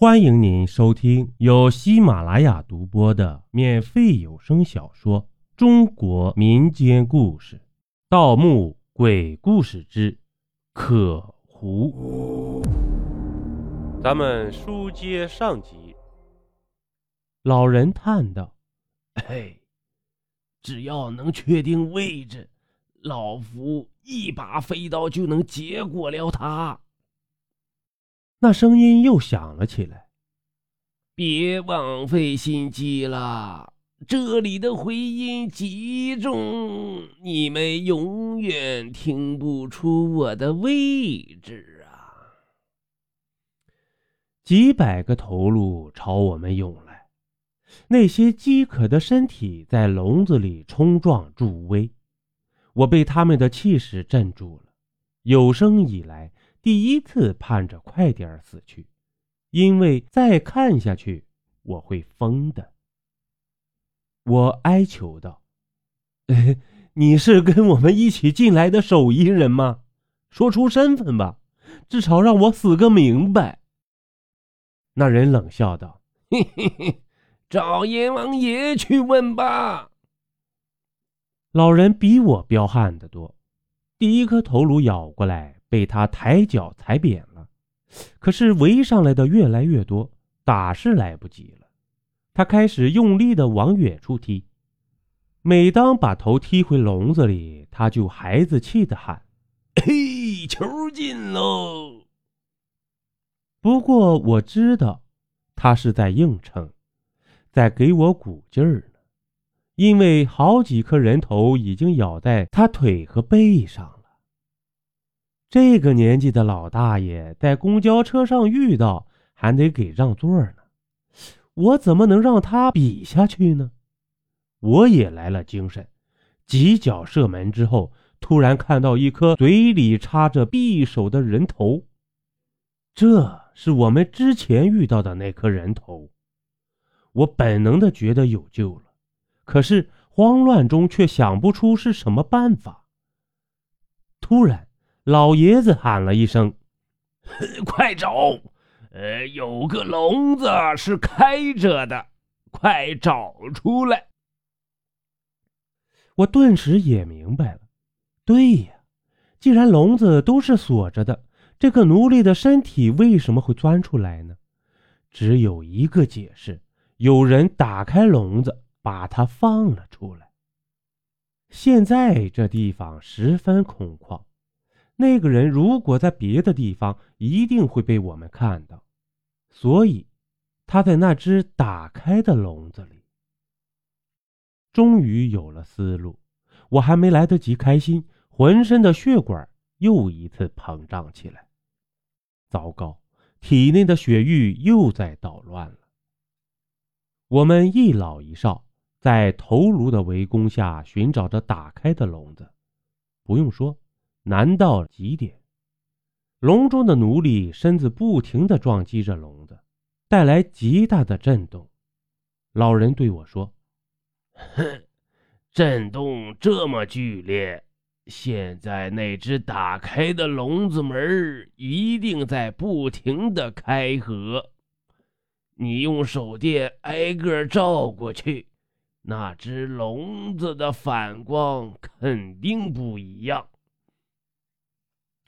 欢迎您收听由喜马拉雅独播的免费有声小说《中国民间故事·盗墓鬼故事之可胡》。咱们书接上集。老人叹道：“嘿，只要能确定位置，老夫一把飞刀就能结果了他。”那声音又响了起来。别枉费心机了，这里的回音极重，你们永远听不出我的位置啊！几百个头颅朝我们涌来，那些饥渴的身体在笼子里冲撞助威，我被他们的气势镇住了。有生以来。第一次盼着快点死去，因为再看下去我会疯的。我哀求道：“你是跟我们一起进来的手艺人吗？说出身份吧，至少让我死个明白。”那人冷笑道：“嘿嘿嘿，找阎王爷去问吧。”老人比我彪悍得多，第一颗头颅咬过来。被他抬脚踩扁了，可是围上来的越来越多，打是来不及了。他开始用力的往远处踢，每当把头踢回笼子里，他就孩子气的喊：“嘿，球进喽！”不过我知道，他是在硬撑，在给我鼓劲儿呢，因为好几颗人头已经咬在他腿和背上。这个年纪的老大爷在公交车上遇到，还得给让座呢。我怎么能让他比下去呢？我也来了精神，几脚射门之后，突然看到一颗嘴里插着匕首的人头，这是我们之前遇到的那颗人头。我本能的觉得有救了，可是慌乱中却想不出是什么办法。突然。老爷子喊了一声：“快找！呃，有个笼子是开着的，快找出来！”我顿时也明白了，对呀，既然笼子都是锁着的，这个奴隶的身体为什么会钻出来呢？只有一个解释：有人打开笼子，把它放了出来。现在这地方十分空旷。那个人如果在别的地方，一定会被我们看到，所以他在那只打开的笼子里。终于有了思路，我还没来得及开心，浑身的血管又一次膨胀起来。糟糕，体内的血域又在捣乱了。我们一老一少在头颅的围攻下寻找着打开的笼子，不用说。难到极点，笼中的奴隶身子不停地撞击着笼子，带来极大的震动。老人对我说：“哼，震动这么剧烈，现在那只打开的笼子门一定在不停地开合。你用手电挨个照过去，那只笼子的反光肯定不一样。”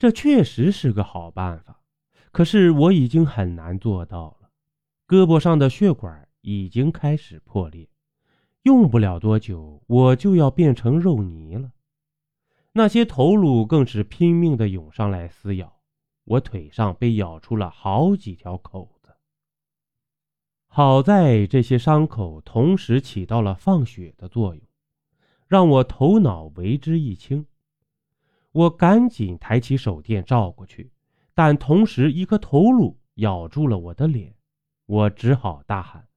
这确实是个好办法，可是我已经很难做到了。胳膊上的血管已经开始破裂，用不了多久，我就要变成肉泥了。那些头颅更是拼命地涌上来撕咬，我腿上被咬出了好几条口子。好在这些伤口同时起到了放血的作用，让我头脑为之一清。我赶紧抬起手电照过去，但同时一颗头颅咬住了我的脸，我只好大喊：“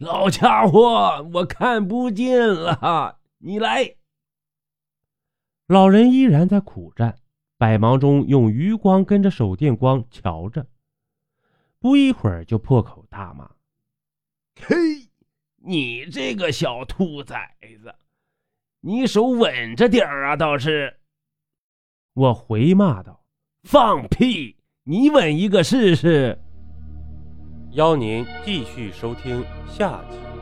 老家伙，我看不见了，你来！”老人依然在苦战，百忙中用余光跟着手电光瞧着，不一会儿就破口大骂：“嘿，你这个小兔崽子，你手稳着点啊，倒是！”我回骂道：“放屁！你吻一个试试！”邀您继续收听下集。